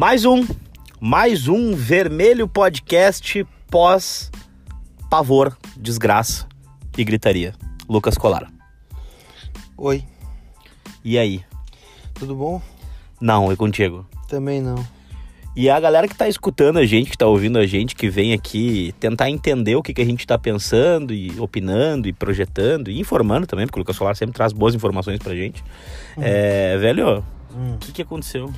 Mais um, mais um Vermelho Podcast pós pavor, desgraça e gritaria. Lucas Colar. Oi, E aí? tudo bom? Não, é contigo. Também não. E a galera que tá escutando a gente, que tá ouvindo a gente, que vem aqui tentar entender o que, que a gente tá pensando e opinando e projetando e informando também, porque o Lucas Solar sempre traz boas informações pra gente. É, velho, Hum. o que que aconteceu?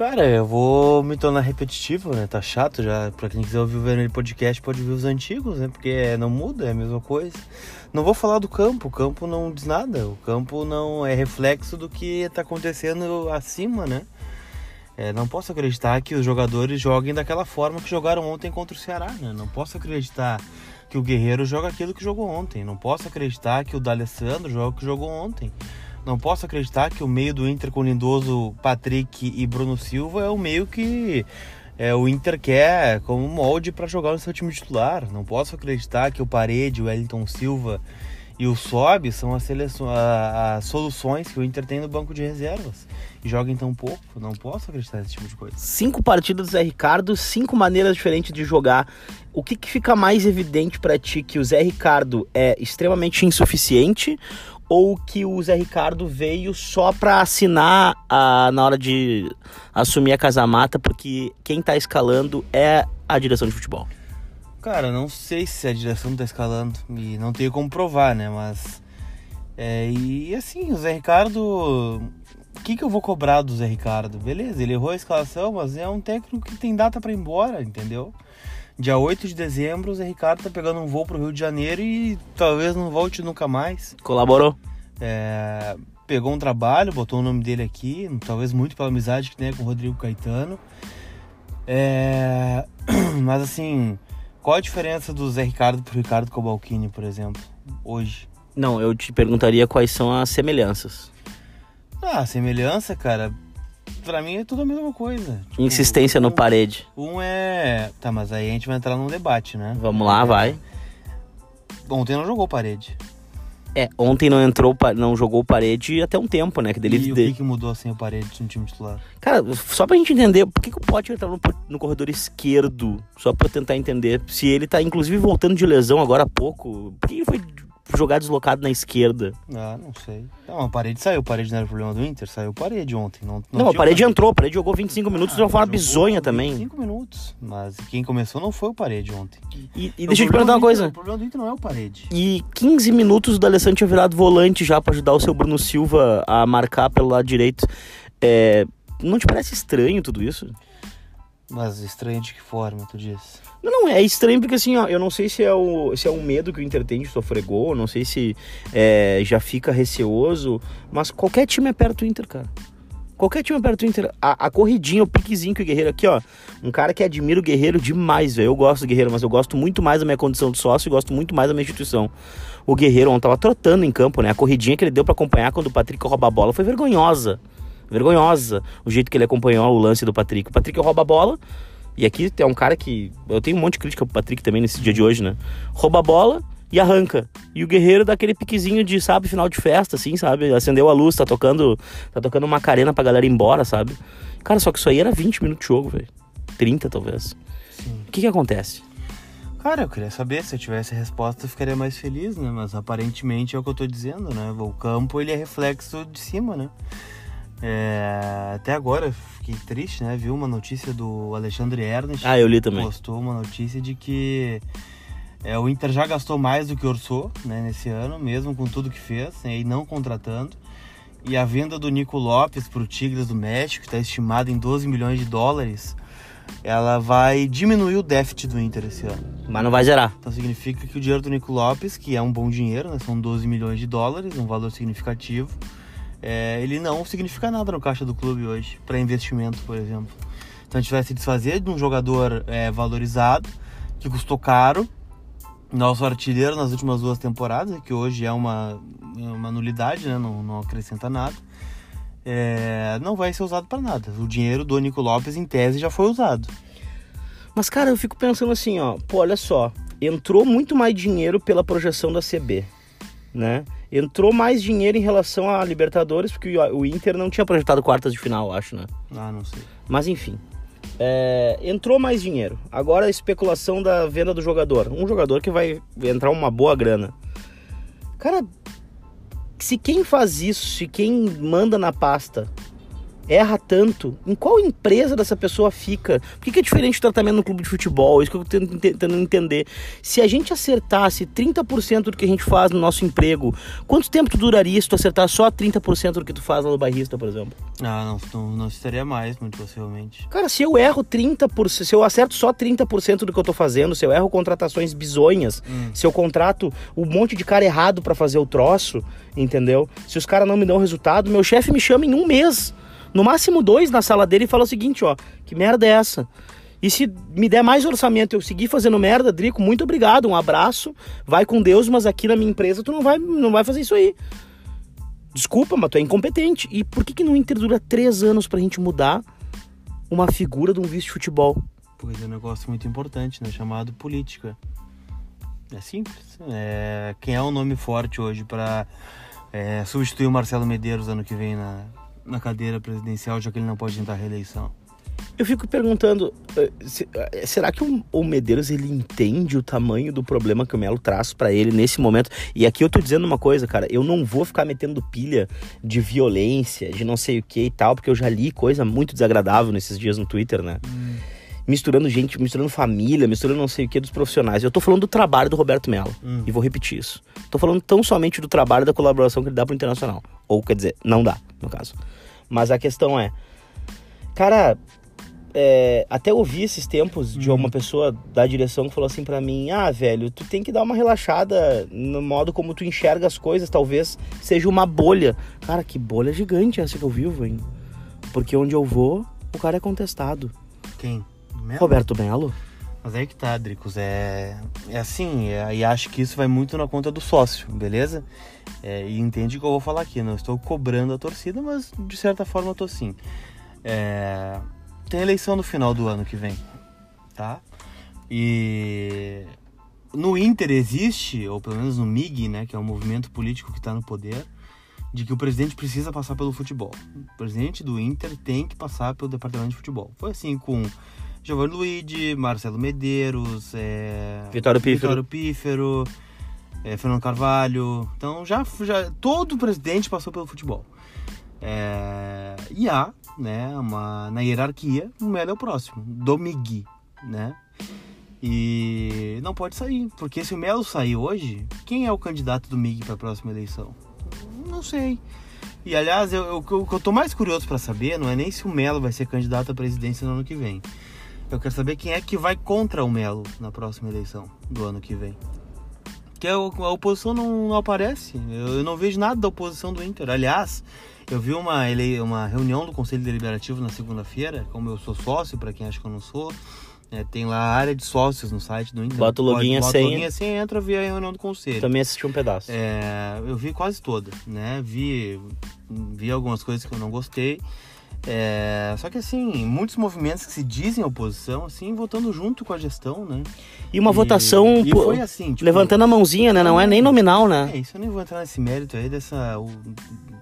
Cara, eu vou me tornar repetitivo, né? Tá chato já. Pra quem quiser ouvir o Vermelho Podcast, pode ouvir os antigos, né? Porque é- não muda, é a mesma coisa. Não vou falar do campo, o campo não diz nada. O campo não é reflexo do que tá acontecendo acima, né? É, não posso acreditar que os jogadores joguem daquela forma que jogaram ontem contra o Ceará, né? Não posso acreditar que o Guerreiro joga aquilo que jogou ontem. Não posso acreditar que o D'Alessandro joga o que jogou ontem. Não posso acreditar que o meio do Inter com Lindoso, Patrick e Bruno Silva é o meio que é, o Inter quer como molde para jogar no seu time titular. Não posso acreditar que o Parede, o Wellington Silva e o Sobe são as, a- as soluções que o Inter tem no banco de reservas. E joguem tão pouco. Não posso acreditar nesse tipo de coisa. Cinco partidas do Zé Ricardo, cinco maneiras diferentes de jogar. O que, que fica mais evidente pra ti que o Zé Ricardo é extremamente insuficiente ou que o Zé Ricardo veio só pra assinar a, na hora de assumir a casa-mata, porque quem tá escalando é a direção de futebol? Cara, não sei se a direção tá escalando e não tenho como provar, né? Mas. É, e assim, o Zé Ricardo. O que, que eu vou cobrar do Zé Ricardo? Beleza, ele errou a escalação, mas é um técnico que tem data pra ir embora, entendeu? Dia 8 de dezembro, o Zé Ricardo tá pegando um voo pro Rio de Janeiro e talvez não volte nunca mais. Colaborou? É, pegou um trabalho, botou o nome dele aqui, talvez muito pela amizade que tem com o Rodrigo Caetano. É, mas assim, qual a diferença do Zé Ricardo pro Ricardo Cobalcini, por exemplo, hoje? Não, eu te perguntaria quais são as semelhanças. Ah, semelhança, cara, pra mim é tudo a mesma coisa. Tipo, Insistência no um- parede. Um é. Tá, mas aí a gente vai entrar num debate, né? Vamos lá, vai. Ontem não jogou parede. É, ontem não entrou, não jogou parede até um tempo, né? Que dele, e o que, que mudou sem o parede no time titular? Cara, só pra gente entender, por que, que o Potter entrava no, no corredor esquerdo? Só pra eu tentar entender. Se ele tá, inclusive, voltando de lesão agora há pouco, por que ele foi jogar deslocado na esquerda? Ah, não sei. Não, a parede saiu. Parede não era o problema do Inter? Saiu parede ontem. Não, Não, a tinha parede parede. entrou, a parede jogou 25 minutos de uma forma bizonha também. 5 minutos. Mas quem começou não foi o parede ontem. E, e deixa eu te perguntar uma do Inter- coisa. O problema do Inter não é o parede. E 15 minutos o D'Alessandro tinha virado volante já pra ajudar o seu Bruno Silva a marcar pelo lado direito. É, não te parece estranho tudo isso? Mas estranho de que forma, tu diz? Não, não, é estranho porque assim, ó, eu não sei se é o, se é um medo que o Inter tem de sofrer gol, não sei se é, já fica receoso, mas qualquer time é perto do Inter, cara. Qualquer time é perto do Inter. A, a corridinha, o piquezinho que o Guerreiro aqui, ó. Um cara que admira o Guerreiro demais, velho. Eu gosto do Guerreiro, mas eu gosto muito mais da minha condição de sócio e gosto muito mais da minha instituição. O Guerreiro ontem tava trotando em campo, né? A corridinha que ele deu pra acompanhar quando o Patrick rouba a bola foi vergonhosa. Vergonhosa o jeito que ele acompanhou o lance do Patrick. O Patrick rouba a bola, e aqui é um cara que. Eu tenho um monte de crítica pro Patrick também nesse dia de hoje, né? Rouba a bola e arranca. E o Guerreiro dá aquele piquezinho de, sabe, final de festa, assim, sabe? Acendeu a luz, tá tocando. Tá tocando uma carena pra galera ir embora, sabe? Cara, só que isso aí era 20 minutos de jogo, velho. 30, talvez. Sim. O que que acontece? Cara, eu queria saber, se eu tivesse a resposta, eu ficaria mais feliz, né? Mas aparentemente é o que eu tô dizendo, né? O campo, ele é reflexo de cima, né? É, Até agora, fiquei triste, né? Vi uma notícia do Alexandre Ernest. Ah, eu li também. postou uma notícia de que é, o Inter já gastou mais do que orçou né, nesse ano, mesmo com tudo que fez, né, e não contratando. E a venda do Nico Lopes para o Tigres do México, que está estimada em 12 milhões de dólares, ela vai diminuir o déficit do Inter esse ano. Mas não vai zerar. Então significa que o dinheiro do Nico Lopes, que é um bom dinheiro, né, são 12 milhões de dólares, um valor significativo, é, ele não significa nada no caixa do clube hoje, para investimento, por exemplo. Então a gente vai se desfazer de um jogador é, valorizado, que custou caro, nosso artilheiro nas últimas duas temporadas, que hoje é uma, uma nulidade, né, não, não acrescenta nada. É, não vai ser usado para nada. O dinheiro do Nico Lopes, em tese, já foi usado. Mas, cara, eu fico pensando assim, ó. Pô, olha só. Entrou muito mais dinheiro pela projeção da CB, né? Entrou mais dinheiro em relação a Libertadores, porque o Inter não tinha projetado quartas de final, acho, né? Ah, não sei. Mas enfim. É, entrou mais dinheiro. Agora a especulação da venda do jogador. Um jogador que vai entrar uma boa grana. Cara, se quem faz isso, se quem manda na pasta erra tanto, em qual empresa dessa pessoa fica? Por que, que é diferente o tratamento no clube de futebol? Isso que eu tô tentando entender. Se a gente acertasse 30% do que a gente faz no nosso emprego, quanto tempo tu duraria se tu acertar só 30% do que tu faz lá no barrista, por exemplo? Ah, não, não, não estaria mais, muito possivelmente. Cara, se eu erro 30%, se eu acerto só 30% do que eu tô fazendo, se eu erro contratações bizonhas, Hum. se eu contrato um monte de cara errado pra fazer o troço, entendeu? Se os caras não me dão resultado, meu chefe me chama em um mês, no máximo dois na sala dele e fala o seguinte, ó, que merda é essa? E se me der mais orçamento eu seguir fazendo merda, Drico, muito obrigado, um abraço, vai com Deus, mas aqui na minha empresa tu não vai, não vai fazer isso aí. Desculpa, mas tu é incompetente. E por que que no Inter dura três anos pra gente mudar uma figura de um vice de futebol? Pois é um negócio muito importante, né? Chamado política. É simples. É, quem é o nome forte hoje para substituir o Marcelo Medeiros ano que vem na, na cadeira presidencial, já que ele não pode tentar reeleição? Eu fico perguntando, eh, eh, será que o, Medeiros ele entende o tamanho do problema que o Melo traz pra ele nesse momento? E aqui eu tô dizendo uma coisa, cara, eu não vou ficar metendo pilha de violência, de não sei o que e tal, porque eu já li coisa muito desagradável nesses dias no Twitter, né? Misturando gente, misturando família, misturando não sei o que dos profissionais. Eu tô falando do trabalho do Roberto Melo. Hum. E vou repetir isso. Tô falando tão somente do trabalho da colaboração que ele dá pro Internacional. Ou quer dizer, não dá, no caso. Mas a questão é. Cara, é, até ouvi esses tempos de uma pessoa da direção que falou assim pra mim: Ah, velho, tu tem que dar uma relaxada no modo como tu enxerga as coisas, talvez seja uma bolha. Cara, que bolha gigante essa que eu vivo, hein? Porque onde eu vou, o cara é contestado. Quem? Melo? Roberto Melo? Mas aí que tá, Dricos. É, é assim, é, e acho que isso vai muito na conta do sócio, beleza? É, e entende o que eu vou falar aqui. Não estou cobrando a torcida, mas de certa forma eu tô sim. É, tem eleição no final do ano que vem, tá? E no Inter existe, ou pelo menos no MIG, né, que é o movimento político que está no poder, de que o presidente precisa passar pelo futebol. O presidente do Inter tem que passar pelo departamento de futebol. Foi assim com Giovanni Luigi, Marcelo Medeiros, é... Vitório Pífero. Vitório Pífero, é, Fernando Carvalho. Então já, já todo presidente passou pelo futebol. É, e há, né, uma, na hierarquia, o Melo é o próximo, do Migui, né? E não pode sair, porque se o Melo sair hoje, quem é o candidato do MIG para a próxima eleição? Não sei. E aliás, eu, eu- o que eu tô mais curioso para saber não é nem se o Melo vai ser candidato à presidência no ano que vem. Eu quero saber quem é que vai contra o Melo na próxima eleição do ano que vem. Que a, a oposição não, aparece. Eu, eu não vejo nada da oposição do Inter. Aliás, eu vi uma, ele, uma reunião do Conselho Deliberativo na segunda-feira, como eu sou sócio, para quem acha que eu não sou. é, tem lá a área de sócios no site do Inter. Bota o login e a Bota o login e a senha, entra, vê a reunião do Conselho. Também assisti um pedaço. É, eu vi quase toda, né? Vi, vi algumas coisas que eu não gostei. É, só que assim, muitos movimentos que se dizem oposição, assim, votando junto com a gestão, né? E uma E- votação e foi assim, tipo, levantando a mãozinha, né? Não é nem nominal, né? É, isso eu nem vou entrar nesse mérito aí dessa.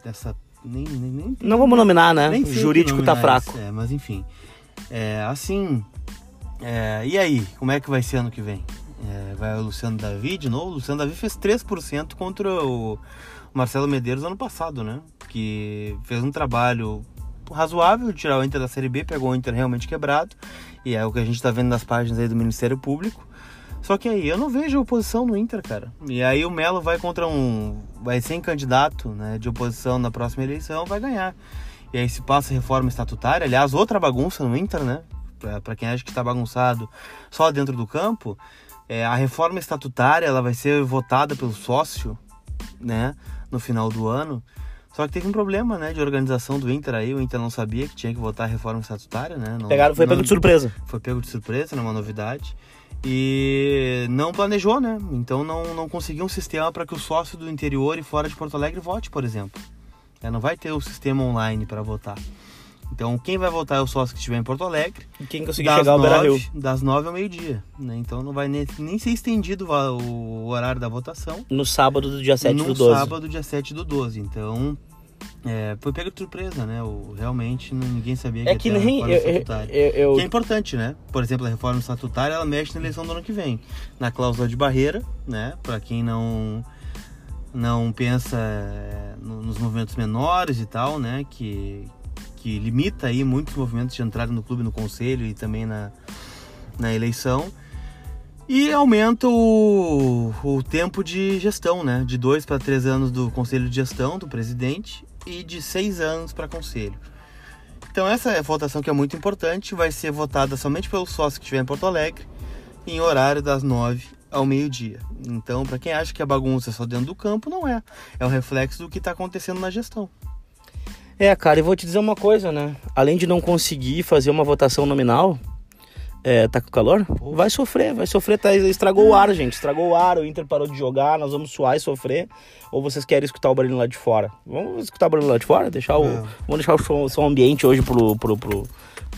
dessa nem, nem, nem- Não vamos nominar, né? nem O jurídico tá fraco. isso, É, mas enfim. É, assim. é, e aí, como é que vai ser ano que vem? É, vai o Luciano Davi de novo? O Luciano Davi fez 3% contra o Marcelo Medeiros ano passado, né? Que fez um trabalho razoável, tirar o Inter da Série B, pegou o Inter realmente quebrado. E é o que a gente tá vendo nas páginas aí do Ministério Público. Só que aí eu não vejo oposição no Inter, cara. E aí o Melo vai contra um. Vai ser candidato né, de oposição na próxima eleição, vai ganhar. E aí se passa reforma estatutária, aliás, outra bagunça no Inter, né? Pra quem acha que tá bagunçado só dentro do campo, é, a reforma estatutária ela vai ser votada pelo sócio, né? No final do ano. Só que teve um problema, né, de organização do Inter aí. O Inter não sabia que tinha que votar a reforma estatutária, né? Não, Pegaram, foi não- pego de surpresa. foi pego de surpresa, não é uma novidade. E não planejou, né? Então não, não conseguiu um sistema para que o sócio do interior e fora de Porto Alegre vote, por exemplo. É, não vai ter o sistema online para votar. Então, quem vai votar é o sócio que estiver em Porto Alegre. E quem conseguir chegar ao Beira Rio. Das nove ao meio-dia. Né? Então, não vai nem, nem ser estendido o, horário da votação. No sábado do dia 7 no do 12. No sábado, dia 7 do 12. Então, é, foi pego de surpresa, né? O, realmente ninguém sabia que, é que nem eu, eu, eu, Que é importante, né? Por exemplo, a reforma estatutária ela mexe na eleição do ano que vem. Na cláusula de barreira, né? Para quem não não pensa é, nos movimentos menores e tal, né? Que, que limita aí muitos movimentos de entrada no clube, no conselho e também na, na eleição. E aumenta o, o tempo de gestão, né? De dois para três anos do conselho de gestão do presidente e de seis anos para conselho. Então essa é votação que é muito importante, vai ser votada somente pelo sócio que estiver em Porto Alegre, em horário das nove ao meio-dia. Então, para quem acha que a bagunça é só dentro do campo, não é. É o reflexo do que está acontecendo na gestão. É, cara, e vou te dizer uma coisa, né? Além de não conseguir fazer uma votação nominal, é, tá com calor? Vai sofrer, vai sofrer, tá, estragou o ar, gente. Estragou o ar, o Inter parou de jogar, nós vamos suar e sofrer. Ou vocês querem escutar o barulho lá de fora? Vamos escutar o barulho lá de fora? Deixar o, é. Vamos deixar o som, som ambiente hoje pro, pro, pro,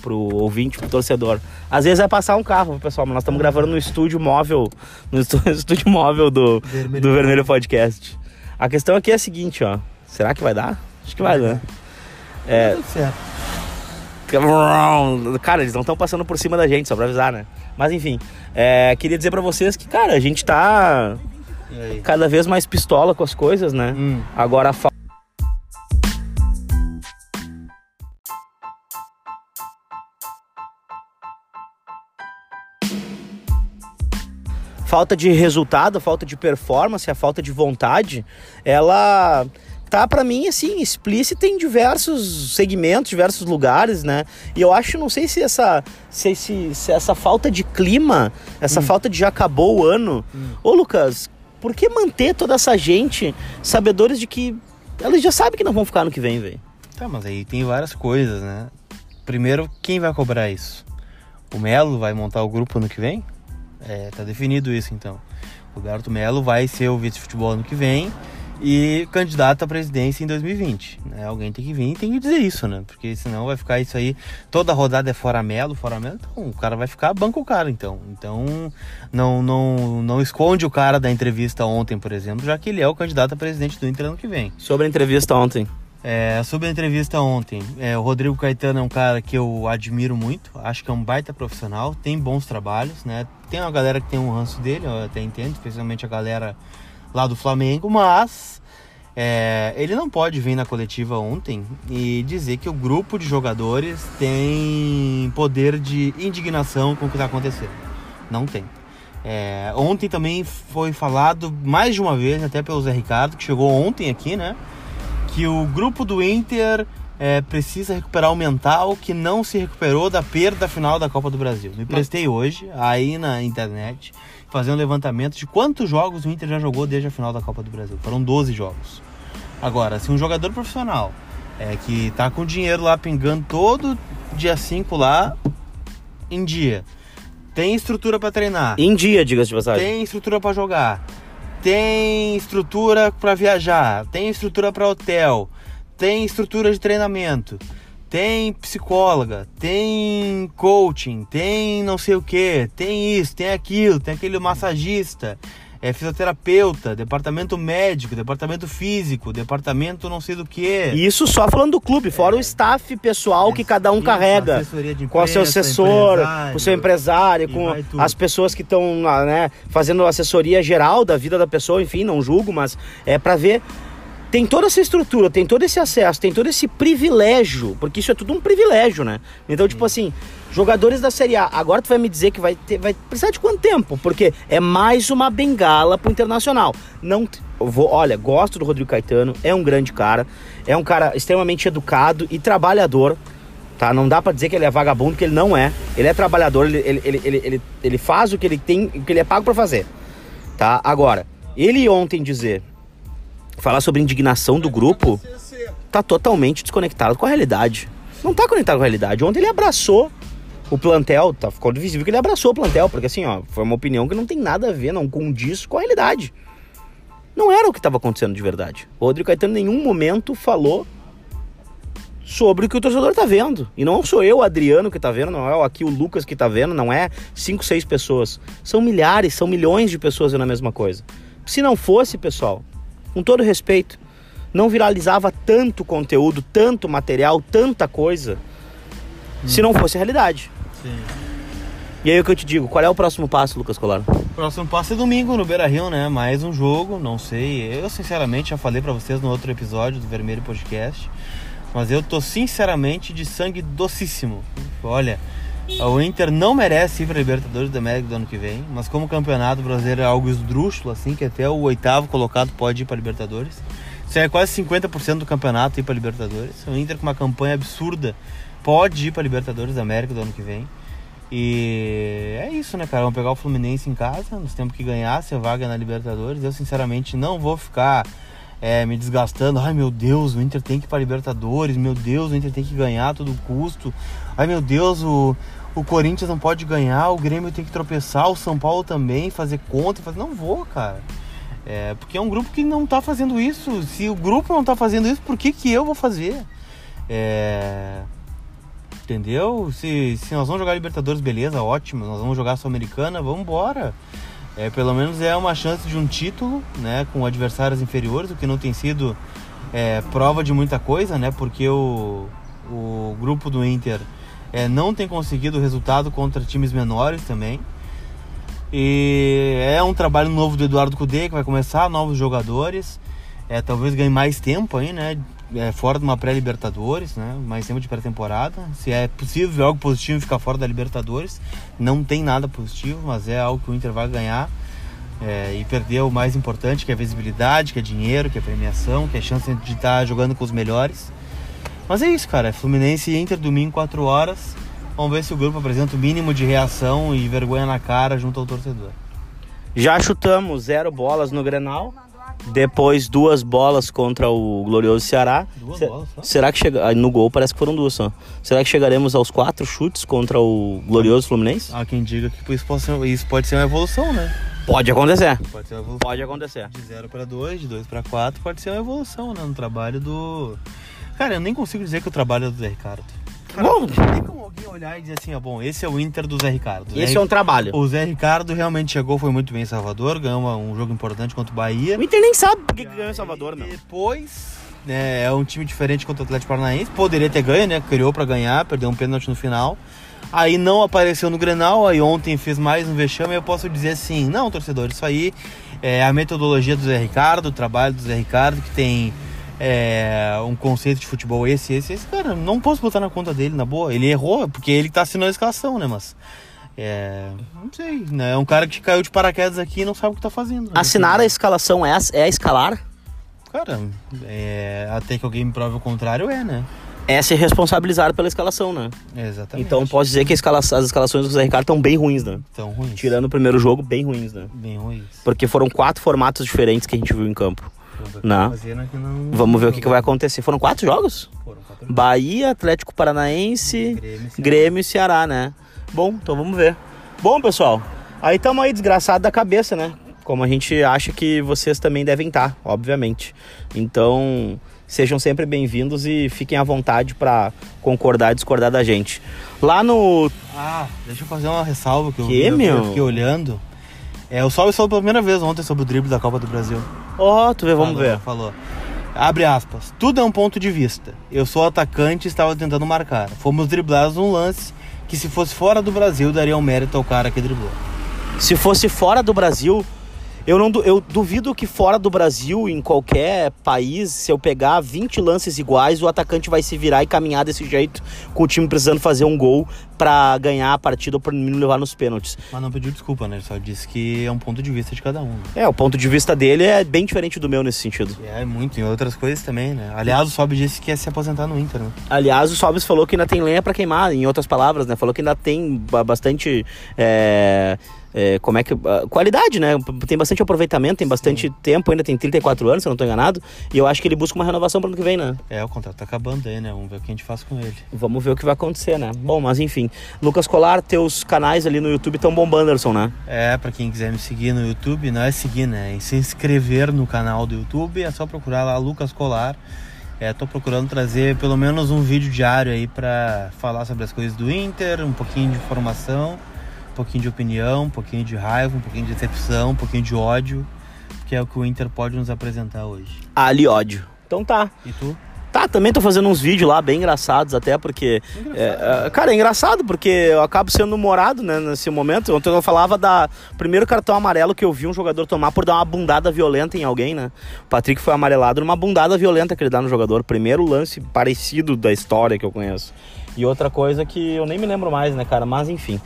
pro ouvinte, pro torcedor. Às vezes vai passar um carro, pessoal, mas nós estamos gravando no estúdio móvel, no estúdio móvel do Vermelho. do Vermelho Podcast. A questão aqui é a seguinte, ó. Será que vai dar? Acho que vai, né? É, tudo certo. Cara, eles não estão passando por cima da gente, só pra avisar, né? Mas enfim, é, queria dizer pra vocês que, cara, a gente tá cada vez mais pistola com as coisas, né? Hum. Agora a falta de resultado, falta de performance, a falta de vontade, ela tá para mim assim explícita em diversos segmentos, diversos lugares, né? E eu acho, não sei se essa se, se, se essa falta de clima, essa hum. falta de já acabou o ano. Hum. Ô Lucas, por que manter toda essa gente sabedores de que elas já sabem que não vão ficar no que vem, velho? Tá, mas aí tem várias coisas, né? Primeiro, quem vai cobrar isso? O Melo vai montar o grupo no que vem? É, tá definido isso então. Roberto Melo vai ser o vice-futebol ano que vem e candidato à presidência em 2020. Né? Alguém tem que vir e tem que dizer isso, né? Porque senão vai ficar isso aí, toda rodada é fora Melo, fora Melo, então o cara vai ficar, banca o cara então. Então não, não, não esconde o cara da entrevista ontem, por exemplo, já que ele é o candidato a presidente do Inter ano que vem. Sobre a entrevista ontem. É, sobre a entrevista ontem, é, o Rodrigo Caetano é um cara que eu admiro muito, acho que é um baita profissional, tem bons trabalhos, né? Tem uma galera que tem um ranço dele, eu até entendo, especialmente a galera lá do Flamengo, mas é, ele não pode vir na coletiva ontem e dizer que o grupo de jogadores tem poder de indignação com o que está acontecendo. Não tem. É, ontem também foi falado mais de uma vez, até pelo Zé Ricardo, que chegou ontem aqui, né? Que o grupo do Inter é, precisa recuperar o mental que não se recuperou da perda final da Copa do Brasil. Me prestei hoje, aí na internet, fazer um levantamento de quantos jogos o Inter já jogou desde a final da Copa do Brasil. Foram 12 jogos. Agora, se um jogador profissional é, que tá com dinheiro lá pingando todo dia 5 lá em dia, tem estrutura para treinar. Em dia, diga-se de passagem. Tem estrutura para jogar. Tem estrutura para viajar, tem estrutura para hotel, tem estrutura de treinamento tem psicóloga, tem coaching, tem não sei o que, tem isso, tem aquilo, tem aquele massagista, é fisioterapeuta, departamento médico, departamento físico, departamento não sei do que. Isso só falando do clube, fora é. o staff pessoal é, que cada um isso, carrega. Imprensa, com o seu assessor, com o seu empresário, com as pessoas que estão né, fazendo assessoria geral da vida da pessoa, enfim, não julgo, mas é para ver tem toda essa estrutura, tem todo esse acesso, tem todo esse privilégio, porque isso é tudo um privilégio, né? Então, tipo assim, jogadores da Série A, agora tu vai me dizer que vai ter, vai precisar de quanto tempo? Porque é mais uma bengala pro Internacional. Não vou, olha, gosto do Rodrigo Caetano, é um grande cara, é um cara extremamente educado e trabalhador. Tá? Não dá para dizer que ele é vagabundo, que ele não é. Ele é trabalhador, ele, ele, ele, ele, ele, faz o que ele tem, o que ele é pago para fazer. Tá? Agora, ele ontem dizer falar sobre indignação do grupo tá totalmente desconectado com a realidade. Não tá conectado com a realidade. Ontem ele abraçou o plantel, tá ficando visível que ele abraçou o plantel, porque assim, ó, foi uma opinião que não tem nada a ver, não condiz com a realidade. Não era o que estava acontecendo de verdade. O Rodrigo Caetano em nenhum momento falou sobre o que o torcedor tá vendo. E não sou eu, Adriano, que tá vendo, não é aqui o Lucas que tá vendo, não é cinco, seis pessoas. São milhares, são milhões de pessoas vendo a mesma coisa. Se não fosse, pessoal, com todo respeito, não viralizava tanto conteúdo, tanto material, tanta coisa, hum. se não fosse a realidade. Sim. E aí o que eu te digo, qual é o próximo passo, Lucas Colar? O próximo passo é domingo no Beira Rio, né? Mais um jogo, não sei. Eu sinceramente já falei para vocês no outro episódio do Vermelho Podcast. Mas eu tô sinceramente de sangue docíssimo. Olha, o Inter não merece ir para Libertadores da América do ano que vem, mas como o campeonato brasileiro é algo esdrúxulo, assim, que até o oitavo colocado pode ir para Libertadores. Isso é quase 50% do campeonato ir para Libertadores. O Inter com uma campanha absurda pode ir para Libertadores da América do ano que vem. E é isso, né, cara? Vamos pegar o Fluminense em casa, nós temos que ganhar se a vaga na Libertadores. Eu, sinceramente, não vou ficar é, me desgastando. Ai meu Deus, o Inter tem que ir para Libertadores. Meu Deus, o Inter tem que ganhar a todo custo. Ai meu Deus, o, o Corinthians não pode ganhar, o Grêmio tem que tropeçar, o São Paulo também, fazer conta. Fazer... Não vou, cara. É, porque é um grupo que não tá fazendo isso. Se o grupo não tá fazendo isso, por que, que eu vou fazer? É. Entendeu? Se, se nós vamos jogar Libertadores, beleza, ótimo. Nós vamos jogar Sul-Americana, vamos embora. É, pelo menos é uma chance de um título, né, com adversários inferiores, o que não tem sido é, prova de muita coisa, né, porque o, o grupo do Inter é, não tem conseguido resultado contra times menores também. E é um trabalho novo do Eduardo Cudê que vai começar, novos jogadores. É, talvez ganhe mais tempo aí, né? É, fora de uma pré-Libertadores, né? Mais tempo de pré-temporada. Se é possível algo positivo ficar fora da Libertadores, não tem nada positivo, mas é algo que o Inter vai ganhar. É, e perder o mais importante, que é visibilidade, que é dinheiro, que é premiação, que é chance de estar jogando com os melhores. Mas é isso, cara. É Fluminense e Inter domingo, 4 horas. Vamos ver se o grupo apresenta o mínimo de reação e vergonha na cara junto ao torcedor. Já chutamos zero bolas no Grenal. Depois duas bolas contra o glorioso Ceará. Duas Se, bolas só? Será que chega no gol parece que foram duas só. Será que chegaremos aos quatro chutes contra o glorioso Fluminense? Há quem diga que isso pode ser, isso pode ser uma evolução, né? Pode acontecer. Pode, ser uma evolução. pode acontecer. De 0 para 2, de 2 para 4, pode ser uma evolução, né? No trabalho do. Cara, eu nem consigo dizer que o trabalho é do Zé Ricardo. Cara, bom, tem como alguém olhar e dizer assim, ó, bom, esse é o Inter do Zé Ricardo. Esse Zé, é um trabalho. O Zé Ricardo realmente chegou, foi muito bem em Salvador, ganhou um jogo importante contra o Bahia. O Inter nem sabe por que ganhou em Salvador, meu. Depois, né, é um time diferente contra o Atlético Paranaense. Poderia ter ganho, né? Criou para ganhar, perdeu um pênalti no final. Aí não apareceu no Grenal, aí ontem fez mais um vexame. Eu posso dizer assim: não, torcedor, isso aí é a metodologia do Zé Ricardo, o trabalho do Zé Ricardo, que tem é, um conceito de futebol esse, esse, esse, cara, não posso botar na conta dele, na boa. Ele errou, porque ele tá assinando a escalação, né? Mas. É. Não sei, né? É um cara que caiu de paraquedas aqui e não sabe o que tá fazendo. Né? Assinar a escalação é, é escalar? Cara, é, até que alguém me prove o contrário, é, né? É se responsabilizar pela escalação, né? Exatamente. Então posso dizer que escala, as escalações do Zé Ricardo estão bem ruins, né? Estão ruins. Tirando o primeiro jogo, bem ruins, né? Bem ruins. Porque foram quatro formatos diferentes que a gente viu em campo. Não. não. Vamos ver o que, que, vai acontecer. Foram quatro jogos? Foram quatro jogos. Bahia, Atlético Paranaense, Grêmio, Grêmio e Ceará, né? Bom, então vamos ver. Bom, pessoal, aí estamos aí desgraçado da cabeça, né? Como a gente acha que vocês também devem estar, obviamente. Então, sejam sempre bem-vindos e fiquem à vontade para concordar e discordar da gente. Lá no. Ah, deixa eu fazer uma ressalva que, que eu, meu? eu fiquei olhando. É, o Salve falou pela primeira vez ontem sobre o drible da Copa do Brasil. Ó, oh, tu vê, vamos falou, ver. Falou. Abre aspas. Tudo é um ponto de vista. Eu sou atacante e estava tentando marcar. Fomos driblados num lance que se fosse fora do Brasil daria um mérito ao cara que driblou. Se fosse fora do Brasil, eu, não, eu duvido que fora do Brasil, em qualquer país, se eu pegar 20 lances iguais, o atacante vai se virar e caminhar desse jeito, com o time precisando fazer um gol para ganhar a partida ou para não levar nos pênaltis. Mas não pediu desculpa, né? Ele só disse que é um ponto de vista de cada um. É, o ponto de vista dele é bem diferente do meu nesse sentido. É, muito. E outras coisas também, né? Aliás, o Sobe disse que ia se aposentar no Inter, né? Aliás, o Sobis falou que ainda tem lenha para queimar, em outras palavras, né? Falou que ainda tem bastante. É é, como é que. Uh, qualidade, né? Tem bastante aproveitamento, tem bastante Sim. tempo, ainda tem 34 anos, se eu não estou enganado. E eu acho que ele busca uma renovação para o ano que vem, né? É, o contrato tá acabando aí, né? Vamos ver o que a gente faz com ele. Vamos ver o que vai acontecer, né? Bom, mas enfim. Lucas Colar, teus canais ali no YouTube estão bombando, Anderson, né? É, para quem quiser me seguir no YouTube, não é seguir, né? É se inscrever no canal do YouTube, é só procurar lá Lucas Colar. É, tô procurando trazer pelo menos um vídeo diário aí pra falar sobre as coisas do Inter, um pouquinho de informação, pouquinho de opinião, um pouquinho de raiva, um pouquinho de decepção, um pouquinho de ódio, que é o que o Inter pode nos apresentar hoje. Ali ódio. Então tá. E tu? Tá, também tô fazendo uns vídeos lá bem engraçados até, porque. É, é, cara, é engraçado porque eu acabo sendo humorado, né, nesse momento. Ontem eu falava da primeiro cartão amarelo que eu vi um jogador tomar por dar uma bundada violenta em alguém, né? O Patrick foi amarelado numa bundada violenta que ele dá no jogador. Primeiro lance parecido da história que eu conheço. E outra coisa que eu nem me lembro mais, né, cara? Mas enfim.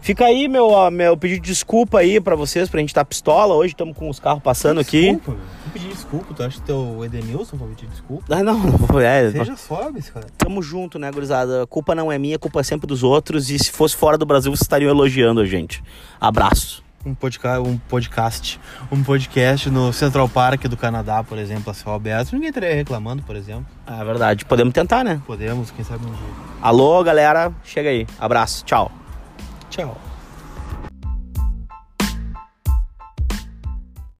Fica aí meu, meu pedido de desculpa aí pra vocês, pra gente estar tá pistola. Hoje estamos com os carros passando desculpa, aqui. Tu pedir desculpa, tu acha que teu Edenilson vai pedir desculpa? Ah, não, não, é. Seja sóbrio, cara. Tamo junto, né, gurizada? A culpa não é minha, a culpa é sempre dos outros. E se fosse fora do Brasil, vocês estariam elogiando a gente. Abraço. Um podcast, um podcast, um podcast no Central Park do Canadá, por exemplo, a céu aberto, ninguém estaria reclamando, por exemplo. É verdade, podemos tentar, né? Podemos, quem sabe um dia. Alô, galera, chega aí. Abraço, tchau. Tchau.